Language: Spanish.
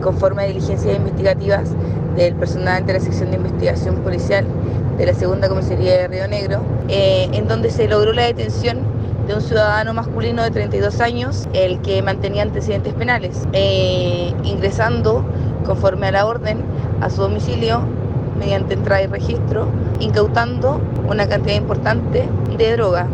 conforme a diligencias investigativas del personal de la sección de investigación policial de la segunda comisaría de Río Negro, eh, en donde se logró la detención de un ciudadano masculino de 32 años, el que mantenía antecedentes penales, eh, ingresando conforme a la orden a su domicilio mediante entrada y registro, incautando una cantidad importante de droga,